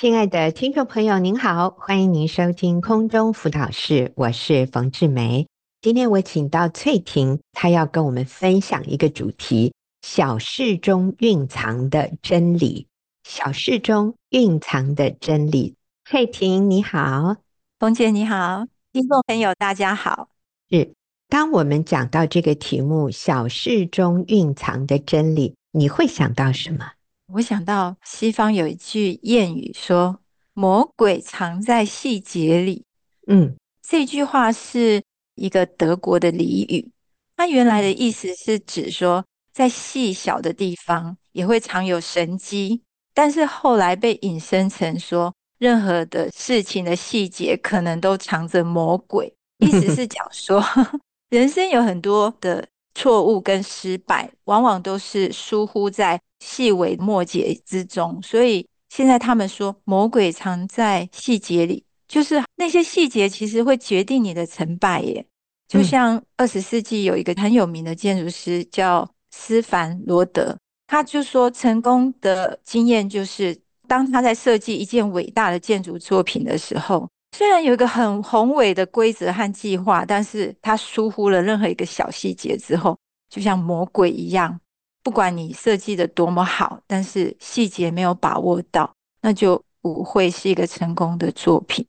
亲爱的听众朋友，您好，欢迎您收听空中辅导室，我是冯志梅。今天我请到翠婷，她要跟我们分享一个主题：小事中蕴藏的真理。小事中蕴藏的真理。翠婷，你好，冯姐，你好，听众朋友，大家好。是，当我们讲到这个题目“小事中蕴藏的真理”，你会想到什么？我想到西方有一句谚语说：“魔鬼藏在细节里。”嗯，这句话是一个德国的俚语，它原来的意思是指说，在细小的地方也会藏有神机，但是后来被引申成说，任何的事情的细节可能都藏着魔鬼，意思是讲说，人生有很多的错误跟失败，往往都是疏忽在。细微末节之中，所以现在他们说魔鬼藏在细节里，就是那些细节其实会决定你的成败耶。就像二十世纪有一个很有名的建筑师叫斯凡罗德，他就说成功的经验就是，当他在设计一件伟大的建筑作品的时候，虽然有一个很宏伟的规则和计划，但是他疏忽了任何一个小细节之后，就像魔鬼一样。不管你设计的多么好，但是细节没有把握到，那就不会是一个成功的作品。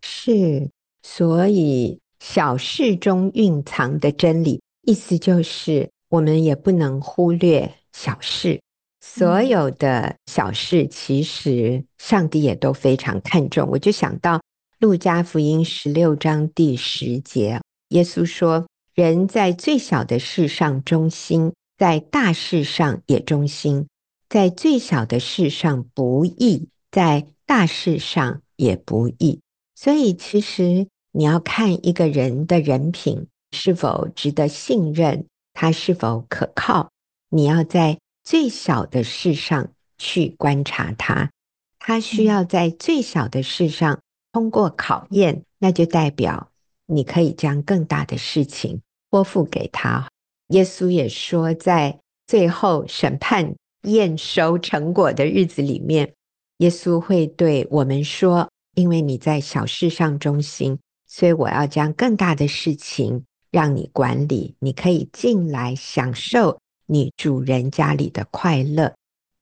是，所以小事中蕴藏的真理，意思就是我们也不能忽略小事。所有的小事，其实上帝也都非常看重。我就想到路加福音十六章第十节，耶稣说：“人在最小的事上忠心。”在大事上也忠心，在最小的事上不易，在大事上也不易。所以，其实你要看一个人的人品是否值得信任，他是否可靠，你要在最小的事上去观察他。他需要在最小的事上通过考验，那就代表你可以将更大的事情托付给他。耶稣也说，在最后审判验收成果的日子里面，耶稣会对我们说：“因为你在小事上忠心，所以我要将更大的事情让你管理，你可以进来享受你主人家里的快乐。”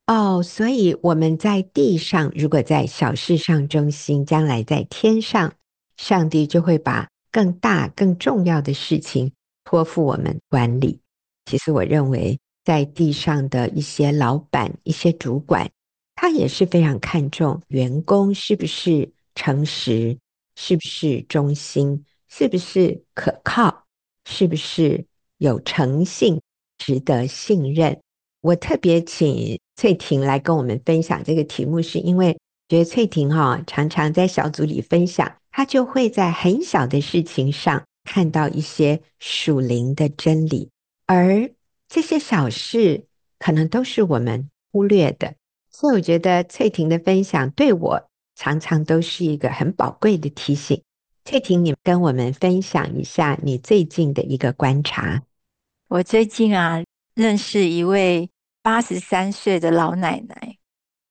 哦，所以我们在地上如果在小事上忠心，将来在天上，上帝就会把更大、更重要的事情。托付我们管理，其实我认为，在地上的一些老板、一些主管，他也是非常看重员工是不是诚实，是不是忠心，是不是可靠，是不是有诚信，值得信任。我特别请翠婷来跟我们分享这个题目，是因为觉得翠婷哈常常在小组里分享，她就会在很小的事情上。看到一些属灵的真理，而这些小事可能都是我们忽略的，所以我觉得翠婷的分享对我常常都是一个很宝贵的提醒。翠婷，你跟我们分享一下你最近的一个观察。我最近啊，认识一位八十三岁的老奶奶，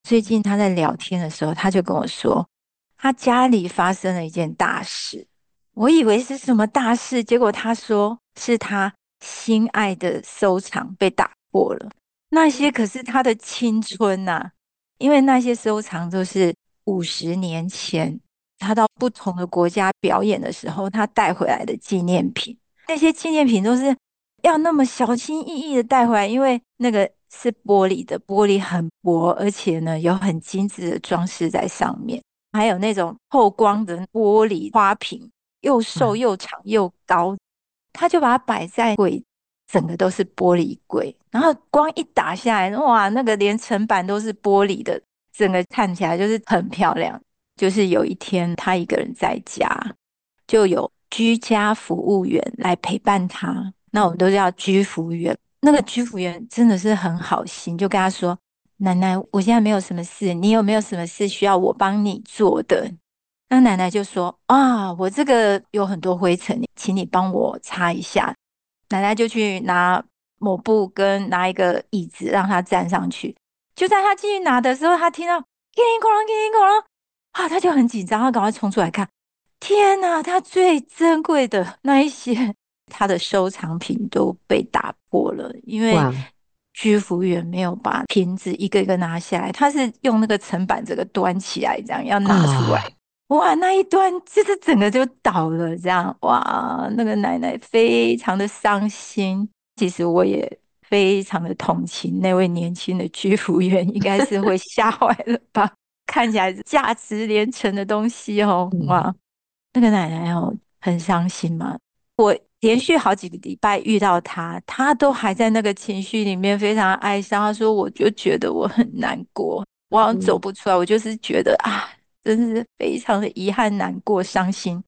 最近她在聊天的时候，她就跟我说，她家里发生了一件大事。我以为是什么大事，结果他说是他心爱的收藏被打破了。那些可是他的青春呐、因为那些收藏都是五十年前他到不同的国家表演的时候，他带回来的纪念品。那些纪念品都是要那么小心翼翼的带回来，因为那个是玻璃的，玻璃很薄，而且呢有很精致的装饰在上面，还有那种透光的玻璃花瓶。又瘦又长又高，他就把它摆在柜，整个都是玻璃柜。然后光一打下来，哇，那个连层板都是玻璃的，整个看起来就是很漂亮。就是有一天他一个人在家，就有居家服务员来陪伴他。那我们都叫居服员。那个居服员真的是很好心，就跟他说：“奶奶，我现在没有什么事，你有没有什么事需要我帮你做的？”那奶奶就说：“啊，我这个有很多灰尘，请你帮我擦一下。”奶奶就去拿抹布跟拿一个椅子让他站上去。就在他继续拿的时候，他听到叮铃哐啷，叮铃哐啷，啊，他就很紧张，他赶快冲出来看。天哪，他最珍贵的那一些，他的收藏品都被打破了，因为居服员没有把瓶子一个一个拿下来，他是用那个层板这个端起来，这样要拿出来。哦、哇，那一端就是整个就倒了，这样哇，那个奶奶非常的伤心。其实我也非常的同情那位年轻的居服员，应该是会吓坏了吧？看起来价值连城的东西哦，哇！那个奶奶哦，很伤心嘛。我连续好几个礼拜遇到她，她都还在那个情绪里面，非常哀伤。她说：“我就觉得我很难过，我好像走不出来。我就是觉得啊，真是非常的遗憾、难过、伤心。”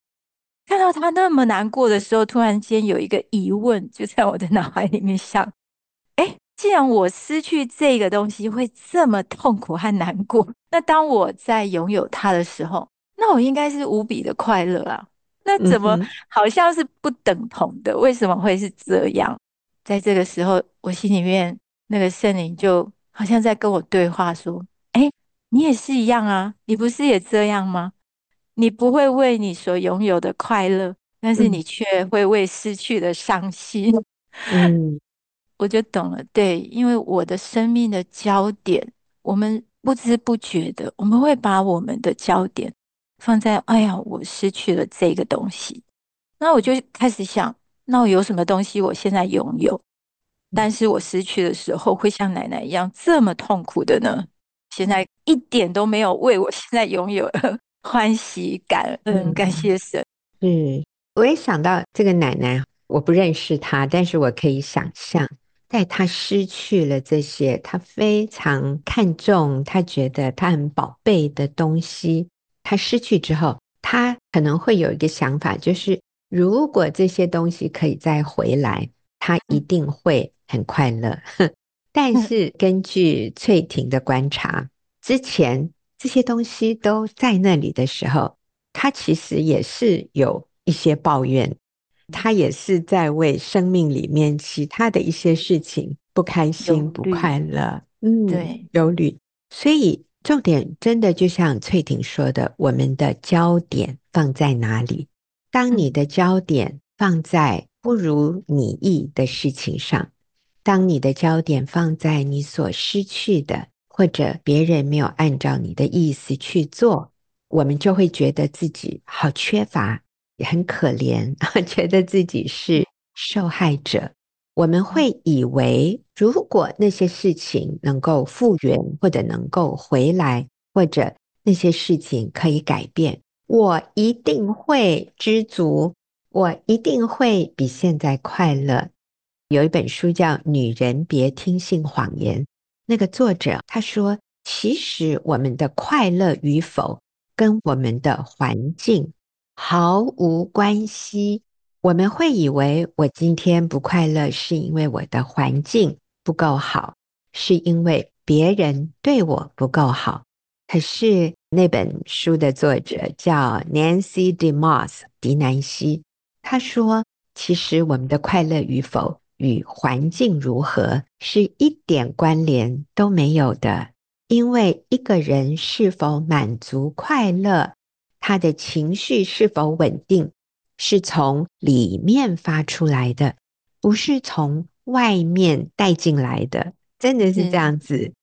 看到他那么难过的时候，突然间有一个疑问就在我的脑海里面想：哎，既然我失去这个东西会这么痛苦和难过，那当我在拥有它的时候，那我应该是无比的快乐啊！那怎么好像是不等同的？为什么会是这样？在这个时候，我心里面那个圣灵就好像在跟我对话，说：“哎，你也是一样啊！你不是也这样吗？你不会为你所拥有的快乐，但是你却会为失去的伤心。”嗯，我就懂了。对，因为我的生命的焦点，我们不知不觉的，我们会把我们的焦点。放在哎呀，我失去了这个东西，那我就开始想，那我有什么东西我现在拥有，但是我失去的时候会像奶奶一样这么痛苦的呢？现在一点都没有为我现在拥有的 欢喜感恩，感谢神。嗯，我也想到这个奶奶，我不认识她，但是我可以想象，在她失去了这些，她非常看重，她觉得她很宝贝的东西。她失去之后，她可能会有一个想法，就是如果这些东西可以再回来，她一定会很快乐。但是根据翠婷的观察，之前这些东西都在那里的时候，他其实也是有一些抱怨，他也是在为生命里面其他的一些事情不开心、不快乐。嗯，对，忧虑，所以。重点真的就像翠婷说的，我们的焦点放在哪里？当你的焦点放在不如你意的事情上，当你的焦点放在你所失去的，或者别人没有按照你的意思去做，我们就会觉得自己好缺乏，也很可怜，觉得自己是受害者。我们会以为，如果那些事情能够复原，或者能够回来，或者那些事情可以改变，我一定会知足，我一定会比现在快乐。有一本书叫《女人别听信谎言》，那个作者他说，其实我们的快乐与否跟我们的环境毫无关系。我们会以为我今天不快乐，是因为我的环境不够好，是因为别人对我不够好。可是那本书的作者叫 Nancy DeMoss 狄南希，他说，其实我们的快乐与否与环境如何是一点关联都没有的，因为一个人是否满足快乐，他的情绪是否稳定。是从里面发出来的，不是从外面带进来的，真的是这样子。嗯、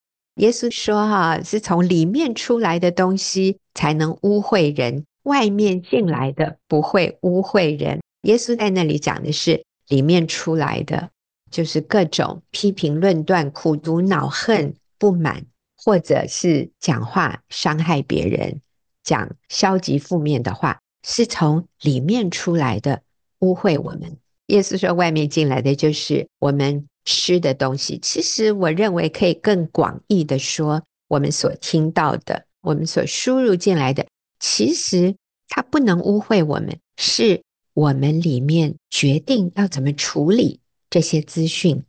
耶稣说：“哈，是从里面出来的东西才能污秽人，外面进来的不会污秽人。”耶稣在那里讲的是里面出来的，就是各种批评、论断、苦毒、恼恨、不满，或者是讲话伤害别人，讲消极负面的话。是从里面出来的污秽我们。耶稣说，外面进来的就是我们吃的东西。其实我认为可以更广义的说，我们所听到的，我们所输入进来的，其实它不能污秽我们，是我们里面决定要怎么处理这些资讯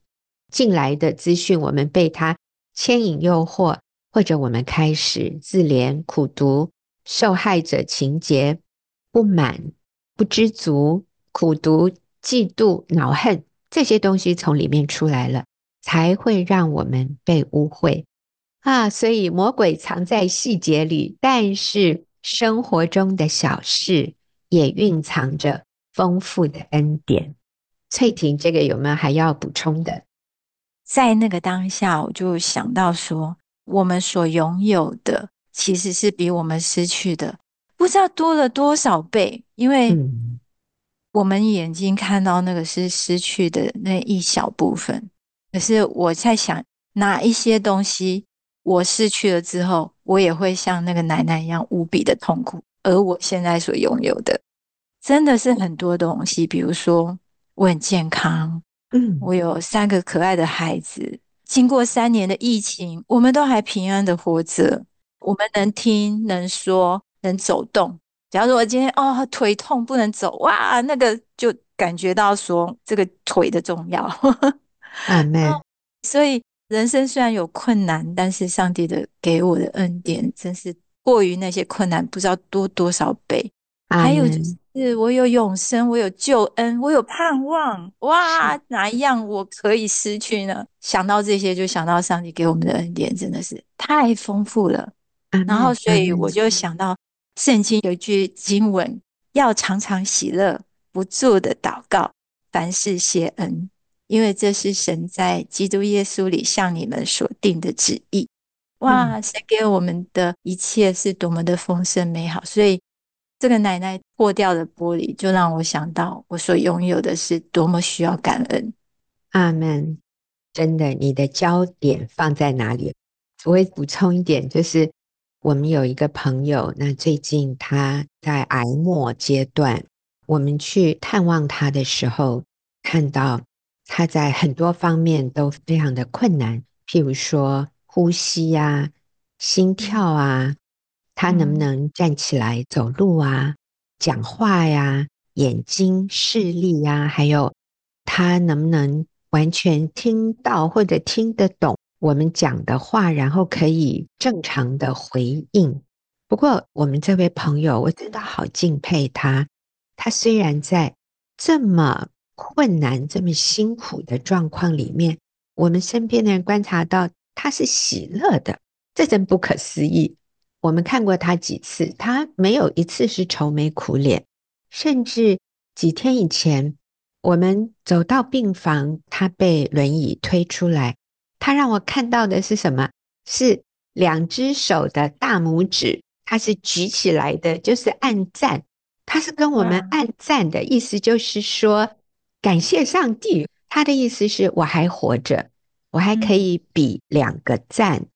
进来的资讯。我们被它牵引诱惑，或者我们开始自怜、苦读、受害者情节。不满、不知足、苦读、嫉妒、恼恨，这些东西从里面出来了，才会让我们被污秽。啊，所以魔鬼藏在细节里，但是生活中的小事也蕴藏着丰富的恩典。翠婷，这个有没有还要补充的？在那个当下，我就想到说，我们所拥有的其实是比我们失去的不知道多了多少倍，因为我们眼睛看到那个是失去的那一小部分。可是我在想，哪一些东西我失去了之后，我也会像那个奶奶一样无比的痛苦。而我现在所拥有的，真的是很多东西，比如说我很健康。嗯，我有三个可爱的孩子，经过三年的疫情，我们都还平安的活着。我们能听、能说、能走动。假如我今天哦腿痛不能走，哇，那个就感觉到说这个腿的重要。阿门。所以人生虽然有困难，但是上帝的给我的恩典真是过于那些困难，不知道多多少倍。还有就是。是我有永生，我有救恩，我有盼望。哇，哪一样我可以失去呢？想到这些，就想到上帝给我们的恩典，真的是太丰富了。然后，所以我就想到圣经有一句经文：要常常喜乐，不住的祷告，凡事谢恩，因为这是神在基督耶稣里向你们所定的旨意。哇，神给我们的一切是多么的丰盛美好，所以。这个奶奶破掉的玻璃，就让我想到我所拥有的是多么需要感恩。阿门。真的，你的焦点放在哪里？我会补充一点，就是我们有一个朋友，那最近他在癌末阶段，我们去探望他的时候，看到他在很多方面都非常的困难，譬如说呼吸呀、心跳啊。他能不能站起来走路啊？讲话呀？眼睛视力呀？还有他能不能完全听到或者听得懂我们讲的话，然后可以正常的回应？不过我们这位朋友，我真的好敬佩他。他虽然在这么困难、这么辛苦的状况里面，我们身边的人观察到他是喜乐的，这真不可思议。我们看过他几次，他没有一次是愁眉苦脸。甚至几天以前，我们走到病房，他被轮椅推出来，他让我看到的是什么？是两只手的大拇指，他是举起来的，就是按赞。他是跟我们按赞的意思，就是说感谢上帝。他的意思是我还活着，我还可以比两个赞。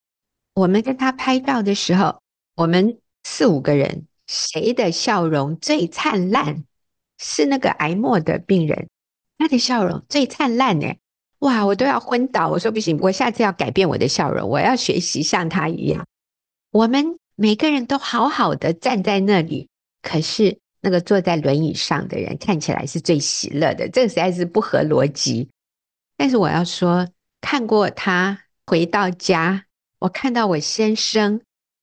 我们跟他拍照的时候。我们四五个人，谁的笑容最灿烂？是那个癌末的病人，他的笑容最灿烂呢。哇，我都要昏倒！我说不行，我下次要改变我的笑容，我要学习像他一样。我们每个人都好好的站在那里，可是那个坐在轮椅上的人看起来是最喜乐的，这个实在是不合逻辑。但是我要说，看过他回到家，我看到我先生。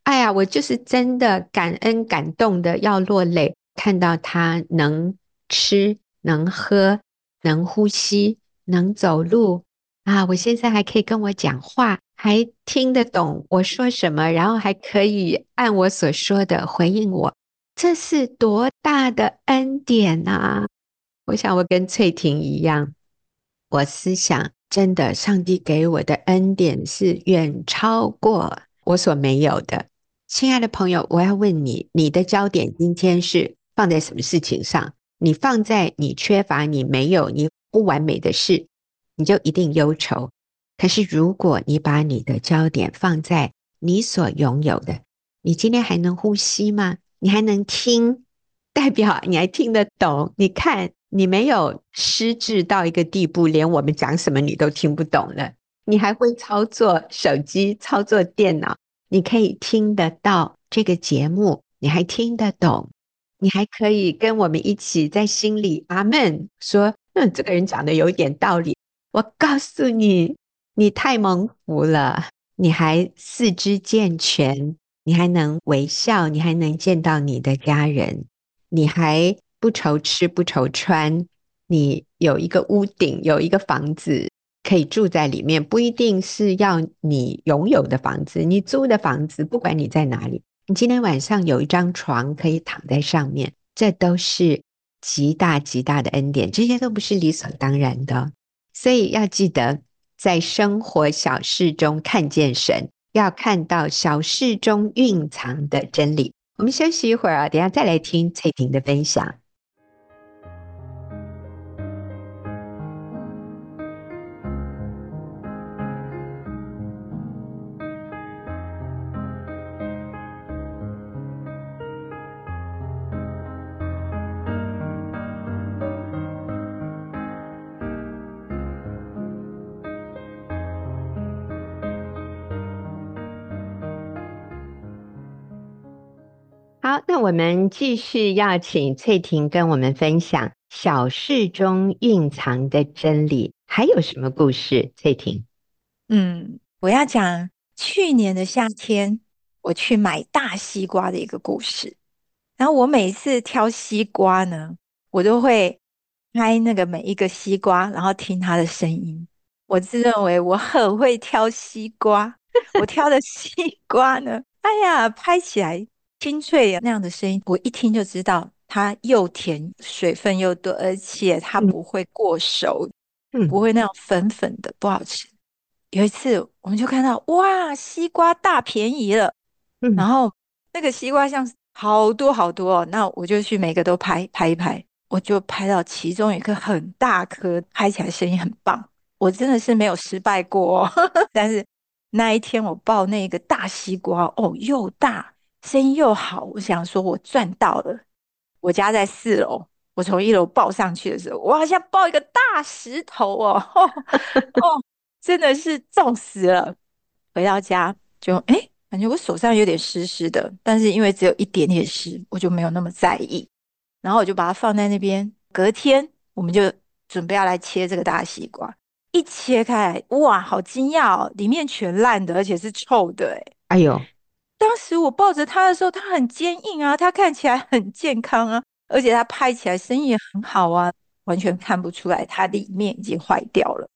哎呀，我就是真的感恩感动的要落泪，看到他能吃、能喝、能呼吸、能走路啊！我现在还可以跟我讲话，还听得懂我说什么，然后还可以按我所说的回应我，这是多大的恩典啊！我想我跟翠婷一样，我思想真的，上帝给我的恩典是远超过我所没有的。亲爱的朋友，我要问你，你的焦点今天是放在什么事情上？你放在你缺乏、你没有、你不完美的事，你就一定忧愁。可是，如果你把你的焦点放在你所拥有的，你今天还能呼吸吗？你还能听，代表你还听得懂。你看，你没有失智到一个地步，连我们讲什么你都听不懂了。你还会操作手机、操作电脑。你可以听得到这个节目，你还听得懂，你还可以跟我们一起在心里阿门说，嗯，这个人讲的有一点道理。我告诉你，你太蒙福了，你还四肢健全，你还能微笑，你还能见到你的家人，你还不愁吃不愁穿，你有一个屋顶，有一个房子，可以住在里面，不一定是要你拥有的房子，你租的房子，不管你在哪里，你今天晚上有一张床可以躺在上面，这都是极大极大的恩典，这些都不是理所当然的。所以要记得，在生活小事中看见神，要看到小事中蕴藏的真理。我们休息一会儿啊，等下再来听翠婷的分享。我们继续要请翠婷跟我们分享小事中蕴藏的真理，还有什么故事？翠婷，嗯，我要讲去年的夏天我去买大西瓜的一个故事。然后我每次挑西瓜呢，我都会拍那个每一个西瓜，然后听它的声音。我自认为我很会挑西瓜，我挑的西瓜呢，哎呀，拍起来。清脆那样的声音，我一听就知道它又甜，水分又多，而且它不会过熟，嗯，不会那样粉粉的不好吃。有一次我们就看到哇，西瓜大便宜了，嗯，然后那个西瓜像好多好多，哦那我就去每个都拍拍一拍，我就拍到其中一颗很大颗，拍起来声音很棒，我真的是没有失败过。哦 但是那一天我抱那个大西瓜，哦，又大。声音又好，我想说，我赚到了。我家在四楼，我从一楼抱上去的时候，我好像抱一个大石头哦，哦，真的是重死了。回到家就哎，感觉我手上有点湿湿的，但是因为只有一点点湿，我就没有那么在意。然后我就把它放在那边。隔天我们就准备要来切这个大西瓜，一切开，哇，好惊讶哦，里面全烂的，而且是臭的，哎，哎呦。当时我抱着它的时候，它很坚硬啊，它看起来很健康啊，而且它拍起来声音也很好啊，完全看不出来它里面已经坏掉了。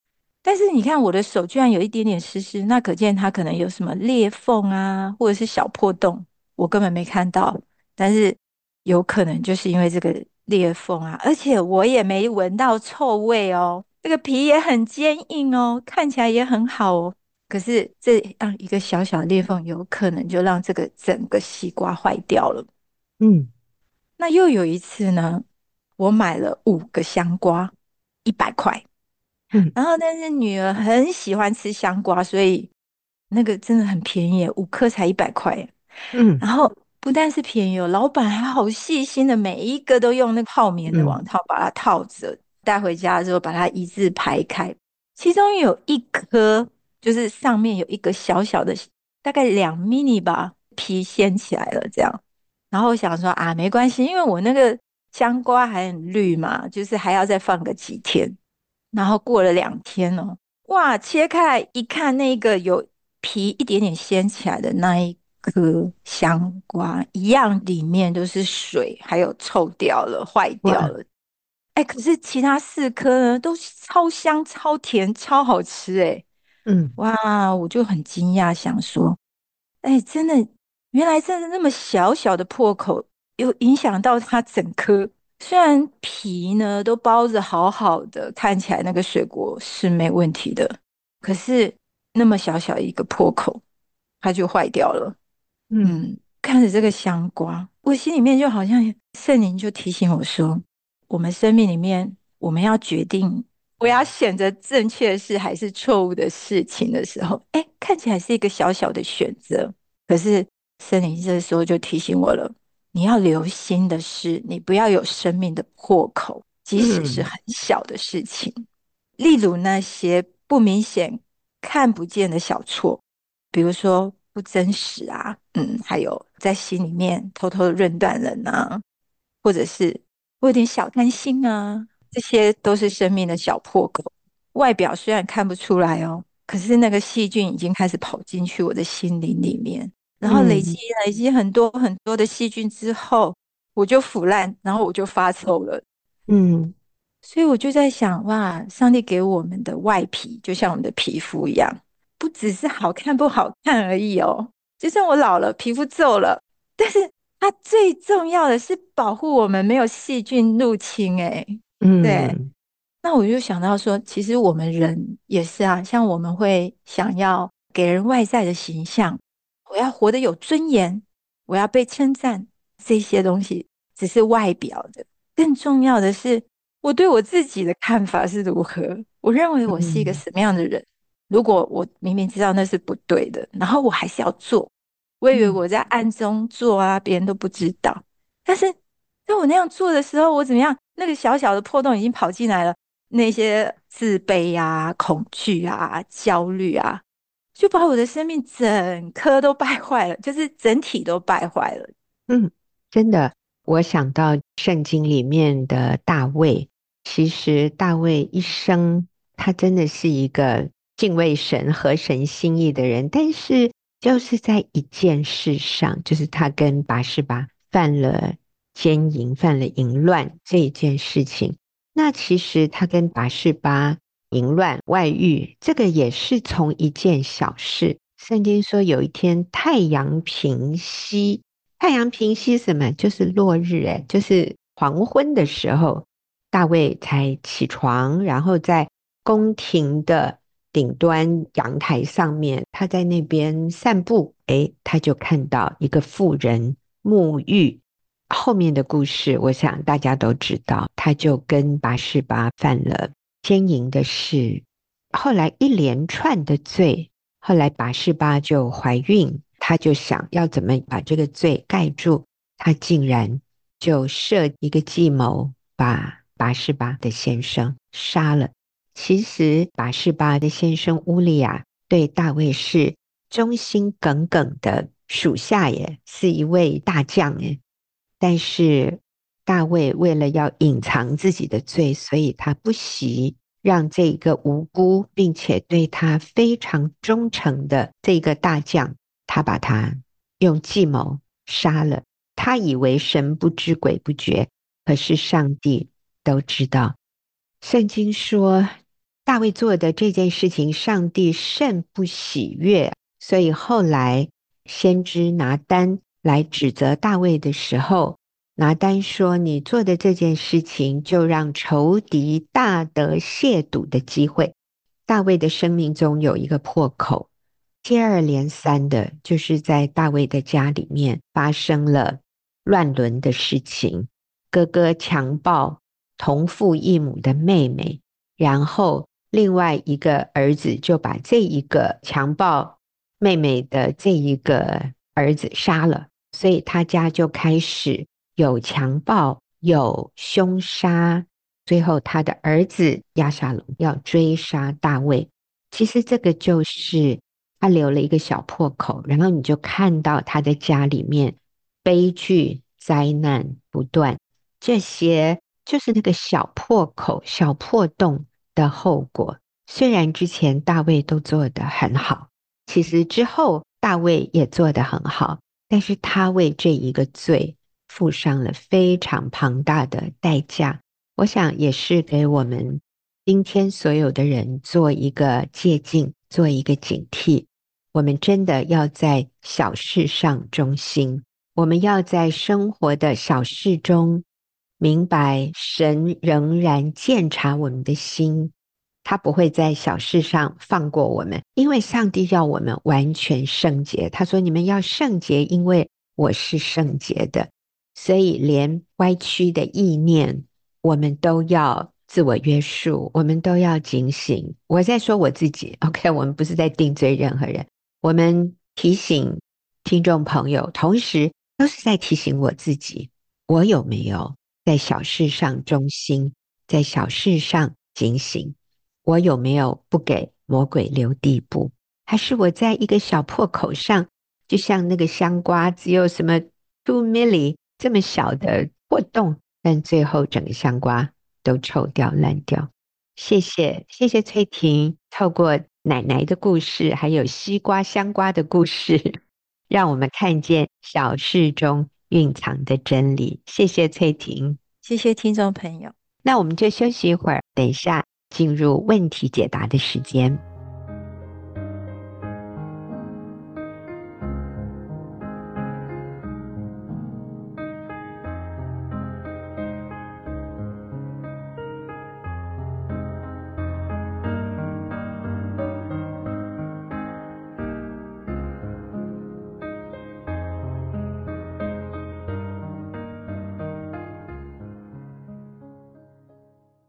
但是你看我的手居然有一点点湿湿，那可见它可能有什么裂缝啊，或者是小破洞，我根本没看到。但是有可能就是因为这个裂缝啊，而且我也没闻到臭味哦，这个皮也很坚硬哦，看起来也很好哦。可是这样一个小小的裂缝，有可能就让这个整个西瓜坏掉了。嗯，那又有一次呢，我买了五个香瓜，一百块。嗯，然后但是女儿很喜欢吃香瓜，所以那个真的很便宜，五颗才一百块。嗯，然后不但是便宜哦，老板还好细心的，每一个都用那个泡棉的网套把它套着，带回家之后把它一字排开，其中有一颗。就是上面有一个小小的，大概两 mini 吧，皮掀起来了这样。然后我想说啊，没关系，因为我那个香瓜还很绿嘛，就是还要再放个几天。然后过了两天哦，哇，切开来一看，那个有皮一点点掀起来的那一颗香瓜，一样里面都是水，还有臭掉了、坏掉了。哎，可是其他四颗呢，都超香、超甜、超好吃哎。嗯，哇，我就很惊讶，想说，哎，真的，原来真的那么小小的破口，又影响到它整颗。虽然皮呢都包着好好的，看起来那个水果是没问题的，可是那么小小一个破口，它就坏掉了。嗯，嗯，看着这个香瓜，我心里面就好像圣灵就提醒我说，我们生命里面，我们要决定。我要选择正确的事还是错误的事情的时候，哎，看起来是一个小小的选择。可是森林这时候就提醒我了：你要留心的是，你不要有生命的破口，即使是很小的事情，例如那些不明显、看不见的小错，比如说不真实啊，嗯，还有在心里面偷偷的论断人啊，或者是我有点小贪心啊。这些都是生命的小破口，外表虽然看不出来哦，可是那个细菌已经开始跑进去我的心灵里面，然后累积累积很多很多的细菌之后，我就腐烂，然后我就发臭了。嗯，所以我就在想，哇，上帝给我们的外皮就像我们的皮肤一样，不只是好看不好看而已哦。就算我老了，皮肤皱了，但是它最重要的是保护我们没有细菌入侵。哎，嗯，对。那我就想到说，其实我们人也是啊，像我们会想要给人外在的形象，我要活得有尊严，我要被称赞，这些东西只是外表的。更重要的是，我对我自己的看法是如何？我认为我是一个什么样的人？嗯、如果我明明知道那是不对的，然后我还是要做，我以为我在暗中做啊，别人都不知道。但是在我那样做的时候，我怎么样？那个小小的破洞已经跑进来了，那些自卑啊、恐惧啊、焦虑啊，就把我的生命整颗都败坏了，就是整体都败坏了。嗯，真的。我想到圣经里面的大卫，其实大卫一生他真的是一个敬畏神、合神心意的人，但是就是在一件事上，就是他跟拔示巴犯了奸淫、犯了淫乱这一件事情。那其实他跟拔士巴淫乱外遇，这个也是从一件小事。圣经说有一天太阳平西。太阳平西什么？就是落日，哎，就是黄昏的时候，大卫才起床，然后在宫廷的顶端阳台上面，他在那边散步，哎，他就看到一个妇人沐浴。后面的故事，我想大家都知道，他就跟拔示巴犯了奸淫的事，后来一连串的罪，后来拔示巴就怀孕。他就想要怎么把这个罪盖住，他竟然就设一个计谋，把拔示巴的先生杀了。其实拔示巴的先生乌利亚对大卫是忠心耿耿的属下，耶是一位大将耶。但是大卫为了要隐藏自己的罪，所以他不惜让这个无辜并且对他非常忠诚的这个大将。他把他用计谋杀了，他以为神不知鬼不觉，可是上帝都知道。圣经说大卫做的这件事情，上帝甚不喜悦，所以后来先知拿单来指责大卫的时候，拿单说：“你做的这件事情，就让仇敌大得亵渎的机会。”大卫的生命中有一个破口。接二连三的，就是在大卫的家里面发生了乱伦的事情，哥哥强暴同父异母的妹妹，然后另外一个儿子就把这一个强暴妹妹的这一个儿子杀了，所以他家就开始有强暴，有凶杀，最后他的儿子亚沙龙要追杀大卫，其实这个就是。他留了一个小破口，然后你就看到他的家里面悲剧、灾难不断，这些就是那个小破口、小破洞的后果。虽然之前大卫都做得很好，其实之后大卫也做得很好，但是他为这一个罪付上了非常庞大的代价。我想也是给我们今天所有的人做一个借鉴，做一个警惕。我们真的要在小事上忠心，我们要在生活的小事中明白，神仍然鉴察我们的心，他不会在小事上放过我们，因为上帝要我们完全圣洁。他说：“你们要圣洁，因为我是圣洁的。”所以，连歪曲的意念，我们都要自我约束，我们都要警醒。我在说我自己，OK，我们不是在定罪任何人。我们提醒听众朋友，同时都是在提醒我自己：我有没有在小事上忠心，在小事上警醒？我有没有不给魔鬼留地步？还是我在一个小破口上，就像那个香瓜，只有什么 two milli 这么小的破洞，但最后整个香瓜都臭掉烂掉？谢谢，谢谢翠婷，透过。奶奶的故事，还有西瓜、香瓜的故事，让我们看见小事中蕴藏的真理。谢谢翠婷，谢谢听众朋友。那我们就休息一会儿，等一下进入问题解答的时间。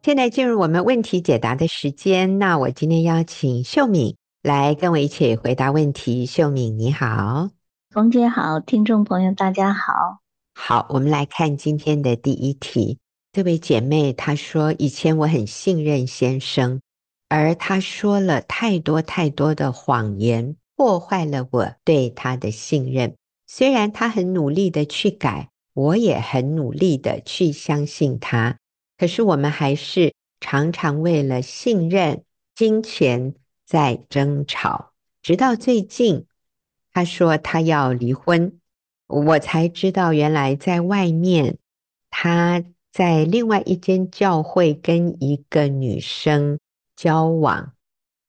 现在进入我们问题解答的时间。那我今天邀请秀敏来跟我一起回答问题。秀敏，你好，冯姐好，听众朋友大家好。好，我们来看今天的第一题。这位姐妹她说，以前我很信任先生，而他说了太多太多的谎言，破坏了我对他的信任。虽然他很努力的去改，我也很努力的去相信他。可是我们还是常常为了信任、金钱在争吵，直到最近，他说他要离婚，我才知道原来在外面，他在另外一间教会跟一个女生交往，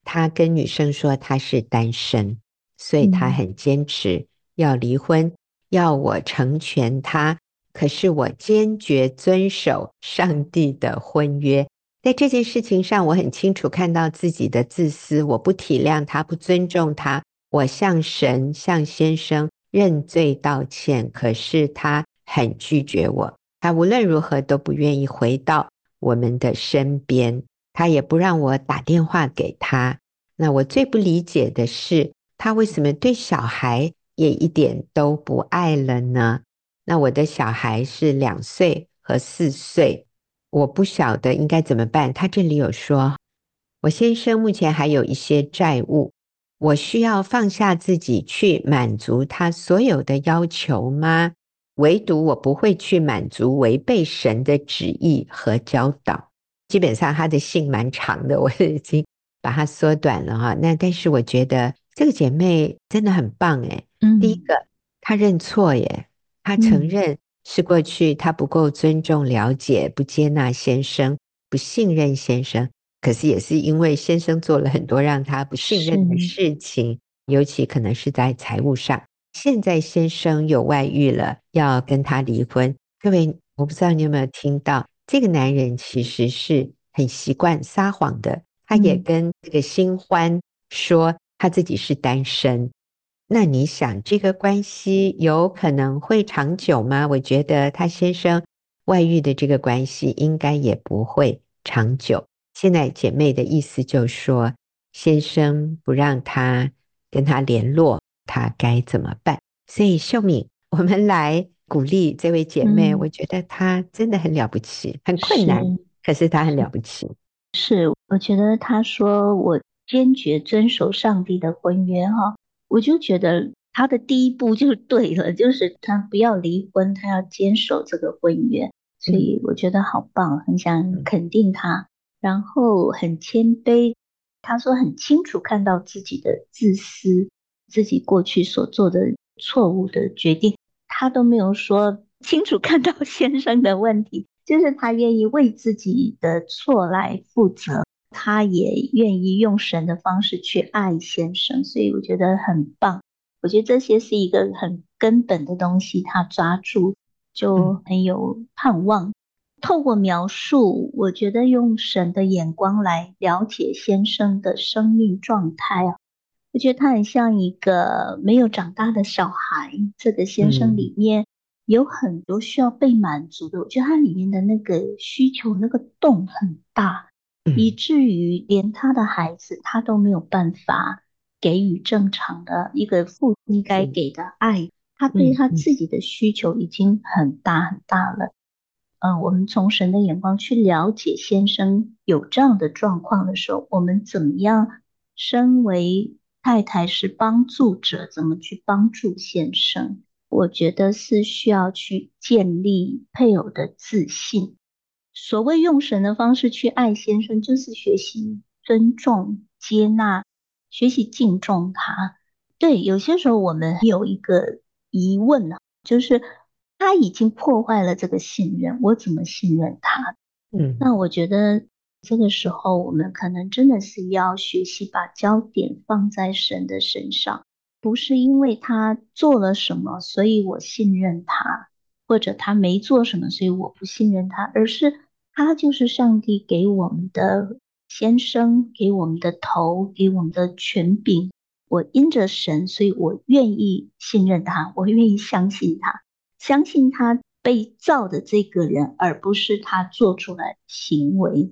他跟女生说他是单身，所以他很坚持要离婚，要我成全他。可是我坚决遵守上帝的婚约，在这件事情上，我很清楚看到自己的自私，我不体谅他，不尊重他，我向神、向先生认罪道歉，可是他很拒绝我，他无论如何都不愿意回到我们的身边，他也不让我打电话给他。那我最不理解的是，他为什么对小孩也一点都不爱了呢？那我的小孩是两岁和四岁，我不晓得应该怎么办。他这里有说，我先生目前还有一些债务，我需要放下自己去满足他所有的要求吗？唯独我不会去满足违背神的旨意和教导。基本上他的信蛮长的，我已经把它缩短了哈。那但是我觉得这个姐妹真的很棒诶。嗯，第一个她认错耶。他承认是过去他不够尊重、了解、不接纳先生、不信任先生，可是也是因为先生做了很多让他不信任的事情，尤其可能是在财务上。现在先生有外遇了，要跟他离婚。各位，我不知道你有没有听到，这个男人其实是很习惯撒谎的。他也跟这个新欢说他自己是单身。那你想这个关系有可能会长久吗？我觉得他先生外遇的这个关系应该也不会长久。现在姐妹的意思就是说，先生不让他跟他联络，他该怎么办？所以秀敏，我们来鼓励这位姐妹。嗯、我觉得她真的很了不起，很困难，是可是她很了不起。是，我觉得她说我坚决遵守上帝的婚约哈。我就觉得他的第一步就对了，就是他不要离婚，他要坚守这个婚约，所以我觉得好棒，很想肯定他，然后很谦卑。他说很清楚看到自己的自私，自己过去所做的错误的决定，他都没有说清楚看到 先生的问题，就是他愿意为自己的错来负责。他也愿意用神的方式去爱先生，所以我觉得很棒。我觉得这些是一个很根本的东西，他抓住就很有盼望。透过描述，我觉得用神的眼光来了解先生的生命状态啊，我觉得他很像一个没有长大的小孩。这个先生里面有很多需要被满足的，我觉得他里面的那个需求那个洞很大。以至于连他的孩子，他都没有办法给予正常的一个父亲该给的爱。他对他自己的需求已经很大很大了。嗯，我们从神的眼光去了解先生有这样的状况的时候，我们怎么样？身为太太是帮助者，怎么去帮助先生？我觉得是需要去建立配偶的自信。所谓用神的方式去爱先生，就是学习尊重、接纳，学习敬重他。对，有些时候我们有一个疑问啊，就是他已经破坏了这个信任，我怎么信任他？嗯，那我觉得这个时候我们可能真的是要学习把焦点放在神的身上，不是因为他做了什么，所以我信任他，或者他没做什么，所以我不信任他，而是他就是上帝给我们的先生，给我们的头，给我们的权柄。我因着神，所以我愿意信任他，我愿意相信他，相信他被造的这个人，而不是他做出来行为。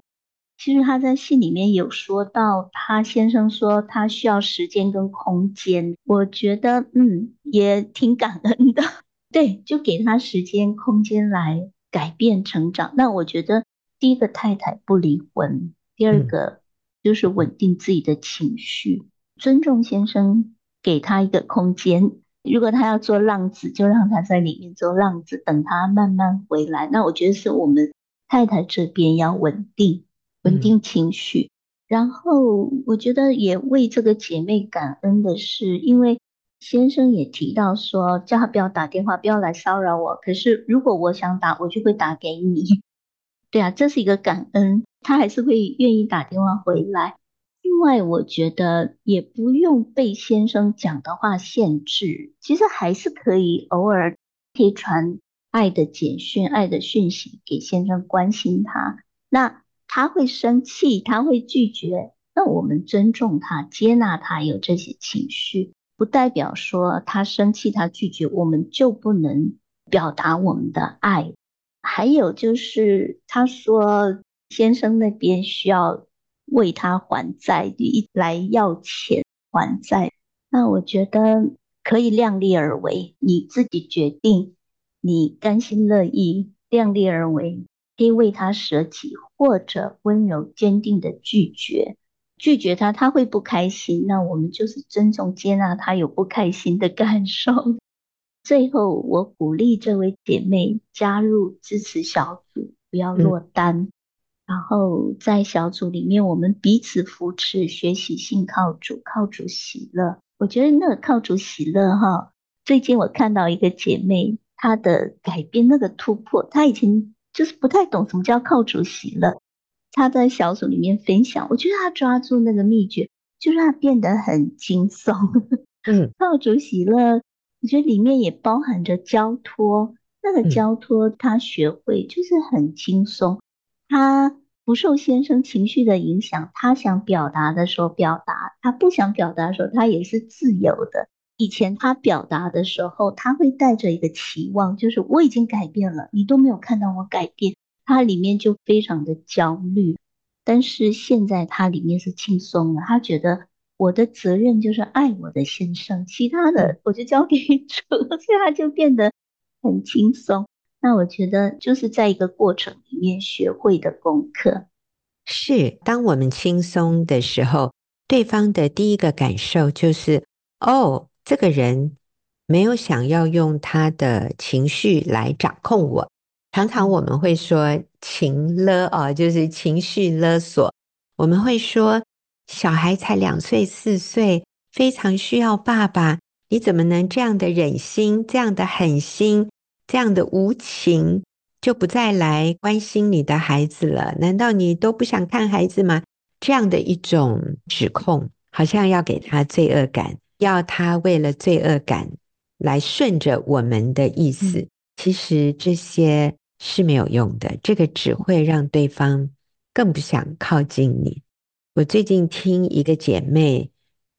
其实他在信里面有说到，他先生说他需要时间跟空间，我觉得嗯也挺感恩的，对，就给他时间空间来改变成长。那我觉得第一个太太不离婚，第二个就是稳定自己的情绪。嗯尊重先生，给他一个空间。如果他要做浪子，就让他在里面做浪子，等他慢慢回来。那我觉得是我们太太这边要稳定，稳定情绪。嗯、然后我觉得也为这个姐妹感恩的是，因为先生也提到说，叫他不要打电话，不要来骚扰我。可是如果我想打，我就会打给你。对啊，这是一个感恩，他还是会愿意打电话回来。另外，我觉得也不用被先生讲的话限制，其实还是可以偶尔可以传爱的简讯、爱的讯息给先生，关心他。那他会生气，他会拒绝，那我们尊重他，接纳他有这些情绪，不代表说他生气、他拒绝，我们就不能表达我们的爱。还有就是，他说先生那边需要。为他还债，一来要钱还债，那我觉得可以量力而为，你自己决定，你甘心乐意，量力而为，可以为他舍己，或者温柔坚定的拒绝，拒绝他，他会不开心，那我们就是尊重接纳他有不开心的感受。最后，我鼓励这位姐妹加入支持小组，不要落单。嗯然后在小组里面，我们彼此扶持，学习信靠主，靠主喜乐。我觉得那个靠主喜乐哈，最近我看到一个姐妹，她的改变，那个突破，她以前就是不太懂什么叫靠主喜乐。她在小组里面分享，我觉得她抓住那个秘诀，就让她变得很轻松。嗯，靠主喜乐，我觉得里面也包含着交托，那个交托他学会就是很轻松。他不受先生情绪的影响，他想表达的时候表达，他不想表达的时候，他也是自由的。以前他表达的时候，他会带着一个期望，就是我已经改变了，你都没有看到我改变，他里面就非常的焦虑。但是现在他里面是轻松了，他觉得我的责任就是爱我的先生，其他的我就交给主，所以他就变得很轻松。那我觉得就是在一个过程里面学会的功课。是，当我们轻松的时候，对方的第一个感受就是：哦，这个人没有想要用他的情绪来掌控我。常常我们会说情勒啊，就是情绪勒索。我们会说，小孩才两岁四岁，非常需要爸爸，你怎么能这样的忍心，这样的狠心？这样的无情，就不再来关心你的孩子了？难道你都不想看孩子吗？这样的一种指控，好像要给他罪恶感，要他为了罪恶感来顺着我们的意思。嗯。其实这些是没有用的，这个只会让对方更不想靠近你。我最近听一个姐妹，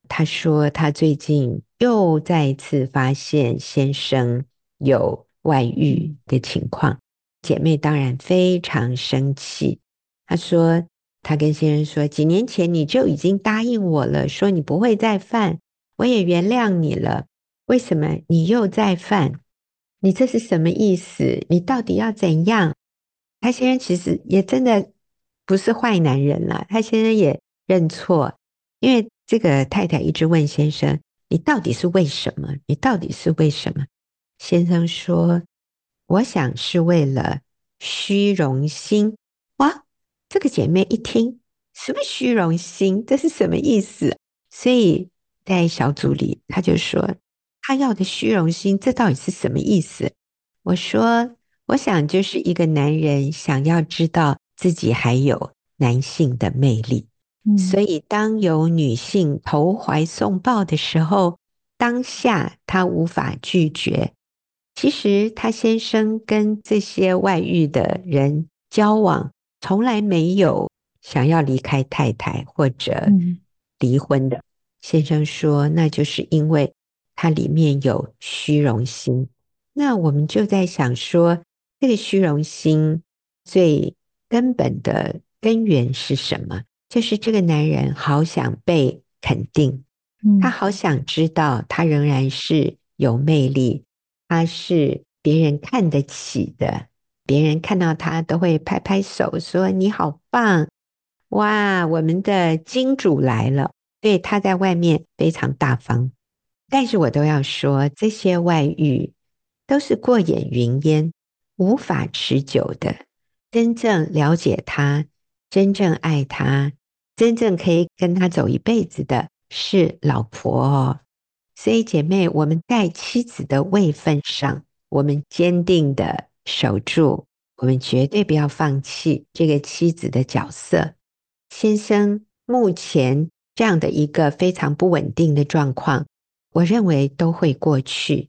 她说她最近又再一次发现先生有。外遇的情况，姐妹当然非常生气。她说：“她跟先生说，几年前你就已经答应我了，说你不会再犯，我也原谅你了。为什么你又再犯？你这是什么意思？你到底要怎样？”她先生其实也真的不是坏男人了，她先生也认错，因为这个太太一直问先生：“你到底是为什么？你到底是为什么？”先生说：“我想是为了虚荣心。”哇，这个姐妹一听，什么虚荣心？这是什么意思？所以在小组里，她就说：“她要的虚荣心，这到底是什么意思？”我说：“我想就是一个男人想要知道自己还有男性的魅力。嗯，所以当有女性投怀送抱的时候，当下她无法拒绝。其实她先生跟这些外遇的人交往，从来没有想要离开太太或者离婚的。先生说，那就是因为他里面有虚荣心。那我们就在想说，这个虚荣心最根本的根源是什么？就是这个男人好想被肯定，他好想知道他仍然是有魅力，他是别人看得起的，别人看到他都会拍拍手说：“你好棒！哇，我们的金主来了。”对，他在外面非常大方，但是我都要说，这些外遇。都是过眼云烟，无法持久的。真正了解他，真正爱他，真正可以跟他走一辈子的是老婆哦。所以姐妹，我们在妻子的位分上，我们坚定的守住，我们绝对不要放弃这个妻子的角色。先生目前这样的一个非常不稳定的状况，我认为都会过去。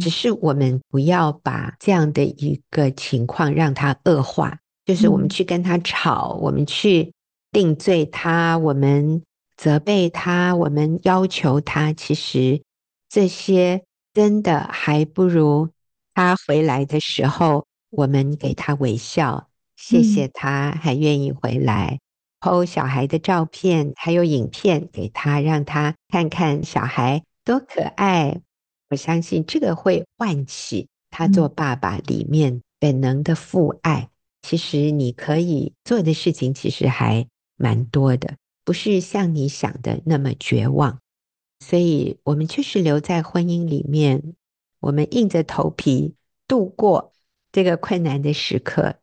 只是我们不要把这样的一个情况让它恶化，就是我们去跟他吵，我们去定罪他，我们责备他，我们要求他，其实这些真的还不如他回来的时候，我们给他微笑，谢谢他还愿意回来，PO 小孩的照片还有影片给他，让他看看小孩多可爱。我相信这个会唤起他做爸爸里面本能的父爱。其实你可以做的事情其实还蛮多的，不是像你想的那么绝望。所以，我们确实留在婚姻里面，我们硬着头皮度过这个困难的时刻。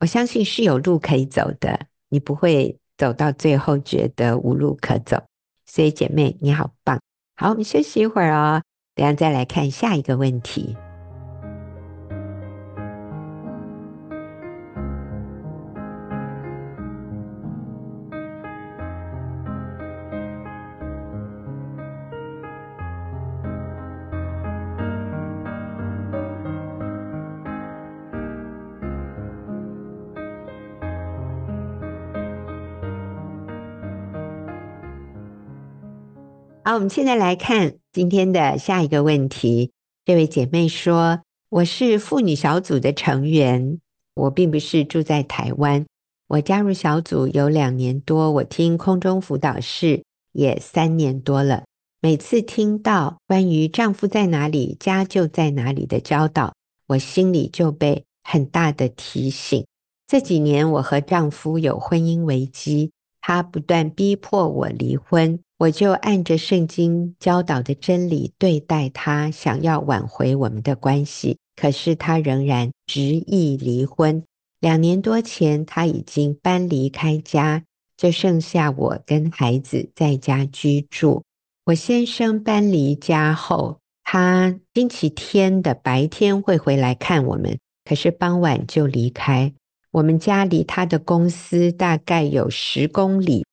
我相信是有路可以走的，你不会走到最后觉得无路可走。所以，姐妹你好棒！好，我们休息一会儿哦。等下再来看下一个问题。好，我们现在来看今天的下一个问题。这位姐妹说：“我是妇女小组的成员，我并不是住在台湾。我加入小组有两年多，我听空中辅导室也三年多了。每次听到关于‘丈夫在哪里，家就在哪里’的教导，我心里就被很大的提醒。这几年，我和丈夫有婚姻危机，他不断逼迫我离婚。”我就按着圣经教导的真理对待他，想要挽回我们的关系，可是他仍然执意离婚。两年多前，他已经搬离开家，就剩下我跟孩子在家居住。我先生搬离家后，他星期天的白天会回来看我们，可是傍晚就离开。我们家离他的公司大概有十公里。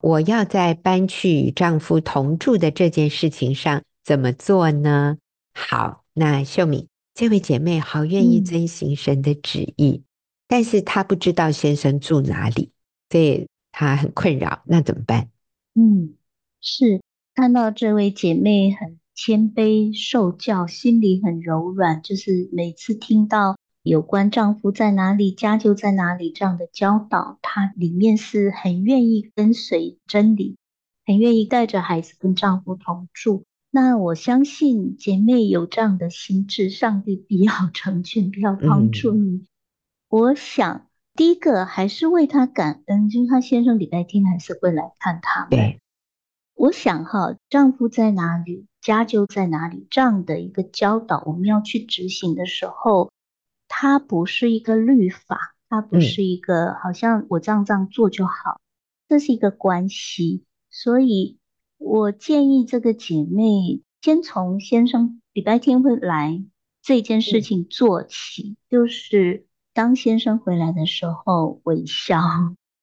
我要在搬去与丈夫同住的这件事情上怎么做呢？好，那秀敏这位姐妹好愿意遵行神的旨意，嗯、但是她不知道先生住哪里，所以她很困扰。那怎么办？嗯，是看到这位姐妹很谦卑受教，心里很柔软，就是每次听到。有关丈夫在哪里，家就在哪里这样的教导，她里面是很愿意跟随真理，很愿意带着孩子跟丈夫同住。那我相信姐妹有这样的心智，上帝必要成全，必要帮助你。嗯、我想第一个还是为她感恩，就是她先生礼拜天还是会来看他。对，我想哈，丈夫在哪里，家就在哪里这样的一个教导，我们要去执行的时候。它不是一个律法，它不是一个好像我这样这样做就好，这是一个关系。所以我建议这个姐妹先从先生礼拜天会来这件事情做起，就是当先生回来的时候，微笑、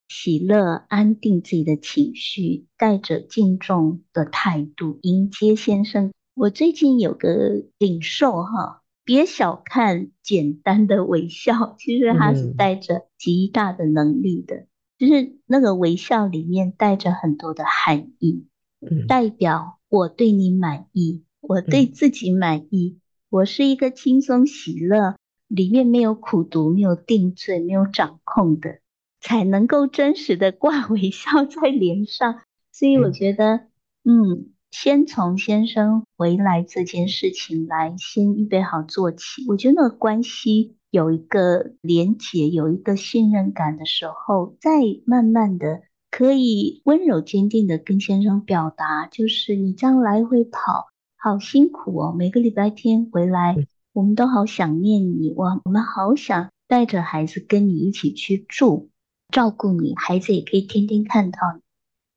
喜乐、安定自己的情绪，带着敬重的态度迎接先生。我最近有个领受哈，别小看简单的微笑，其实它是带着极大的能力的。嗯、就是那个微笑里面带着很多的含义，嗯、代表我对你满意，我对自己满意，嗯、我是一个轻松喜乐。里面没有苦毒，没有定罪，没有掌控的，才能够真实的挂微笑在脸上。所以我觉得，嗯，嗯，先从先生回来这件事情来先预备好做起。我觉得那个关系有一个连结，有一个信任感的时候，再慢慢的可以温柔坚定的跟先生表达，就是你这样来回跑，好辛苦哦，每个礼拜天回来。嗯我们都好想念你，我我们好想带着孩子跟你一起去住，照顾你，孩子也可以天天看到你。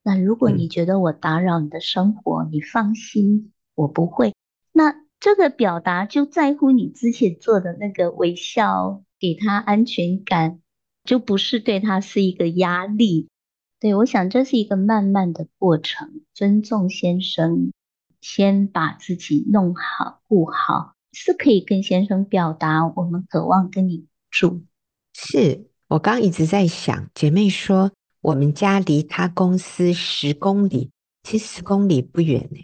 那如果你觉得我打扰你的生活，嗯、你放心，我不会。那这个表达就在乎你之前做的那个微笑，给他安全感，就不是对他是一个压力。对，我想这是一个慢慢的过程，尊重先生，先把自己弄好，顾好。是可以跟先生表达，我们渴望跟你住。是我刚一直在想，姐妹说我们家离他公司十公里，其实十公里不远呢，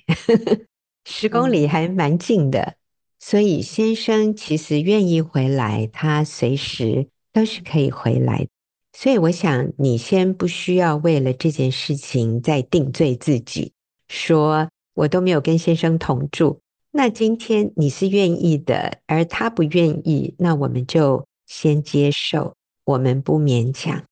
十公里还蛮近的。嗯、所以先生其实愿意回来，他随时都是可以回来。所以我想，你先不需要为了这件事情再定罪自己，说我都没有跟先生同住。那今天你是愿意的，而他不愿意，那我们就先接受，我们不勉强。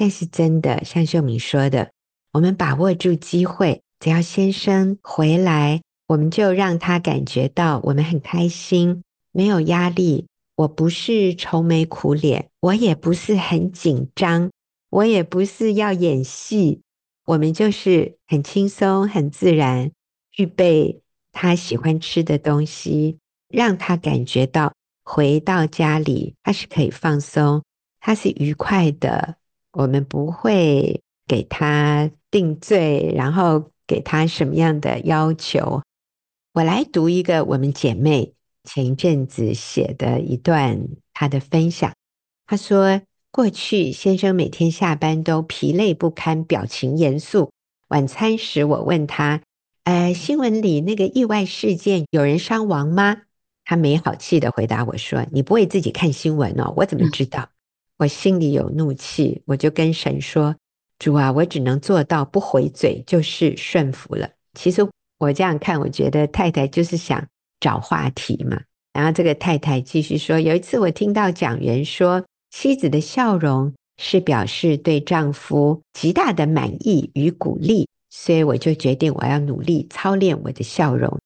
但是真的像秀敏说的，我们把握住机会，只要先生回来，我们就让他感觉到我们很开心，没有压力。我不是愁眉苦脸，我也不是很紧张，我也不是要演戏，我们就是很轻松、很自然，预备。他喜欢吃的东西，让他感觉到回到家里，他是可以放松，他是愉快的。我们不会给他定罪，然后给他什么样的要求。我来读一个我们姐妹前一阵子写的一段她的分享。她说：“过去先生每天下班都疲累不堪，表情严肃。晚餐时，我问他。”呃，新闻里那个意外事件有人伤亡吗？他没好气的回答我说：“你不会自己看新闻哦，我怎么知道？”我心里有怒气，我就跟神说：“主啊，我只能做到不回嘴，就是顺服了。”其实我这样看，我觉得太太就是想找话题嘛。然后这个太太继续说：“有一次我听到讲员说，妻子的笑容是表示对丈夫极大的满意与鼓励。”所以我就决定，我要努力操练我的笑容。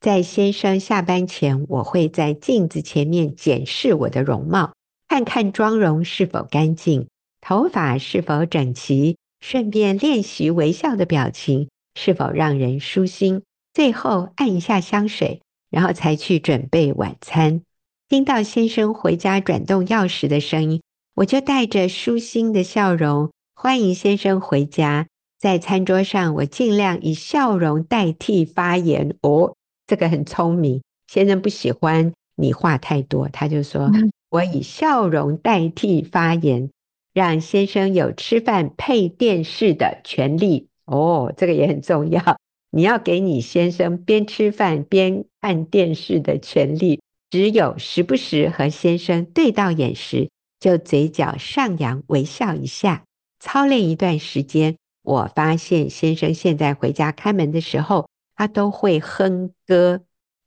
在先生下班前，我会在镜子前面检视我的容貌，看看妆容是否干净，头发是否整齐，顺便练习微笑的表情是否让人舒心。最后按一下香水，然后才去准备晚餐。听到先生回家转动钥匙的声音，我就带着舒心的笑容欢迎先生回家。在餐桌上，我尽量以笑容代替发言。哦，这个很聪明。先生不喜欢你话太多，他就说：“我以笑容代替发言，让先生有吃饭配电视的权利。”哦，这个也很重要。你要给你先生边吃饭边看电视的权利。只有时不时和先生对到眼时，就嘴角上扬微笑一下。操练一段时间。我发现先生现在回家开门的时候，他都会哼歌。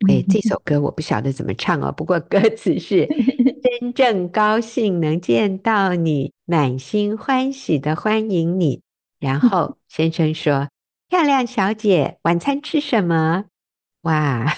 哎，这首歌我不晓得怎么唱哦，不过歌词是 “真正高兴能见到你，满心欢喜的欢迎你”。然后 先生说：“漂亮小姐，晚餐吃什么？”哇，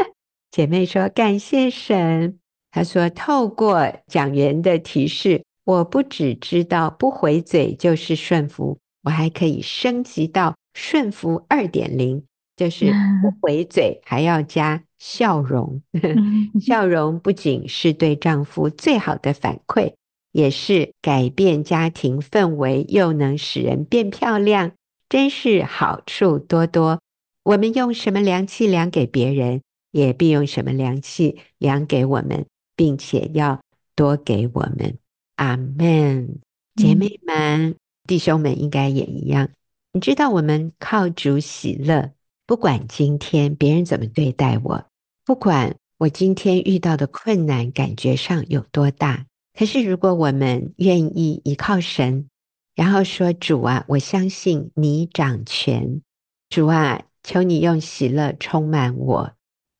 姐妹说：“感谢神。”她说：“透过讲员的提示，我不只知道不回嘴就是顺服。”我还可以升级到顺服二点零，就是不回嘴，还要加笑容。笑容不仅是对丈夫最好的反馈，也是改变家庭氛围，又能使人变漂亮，真是好处多多。我们用什么良气量给别人，也必用什么良气量给我们，并且要多给我们。阿门。姐妹们、嗯、弟兄们，应该也一样。你知道，我们靠主喜乐，不管今天别人怎么对待我，不管我今天遇到的困难感觉上有多大，可是如果我们愿意依靠神，然后说：“主啊，我相信你掌权。主啊，求你用喜乐充满我。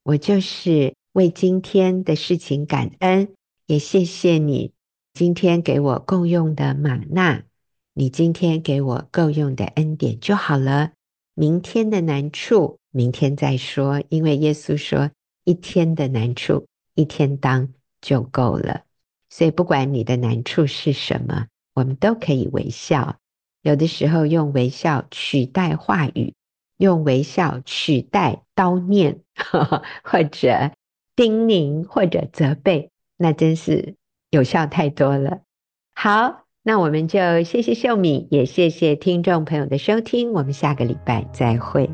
我就是为今天的事情感恩，也谢谢你今天给我够用的吗哪。”你今天给我够用的恩典就好了，明天的难处明天再说，因为耶稣说一天的难处一天当就够了。所以不管你的难处是什么，我们都可以微笑。有的时候用微笑取代话语，用微笑取代叨念，或者叮咛，或者责备，那真是有效太多了。好。那我们就谢谢秀敏，也谢谢听众朋友的收听，我们下个礼拜再会。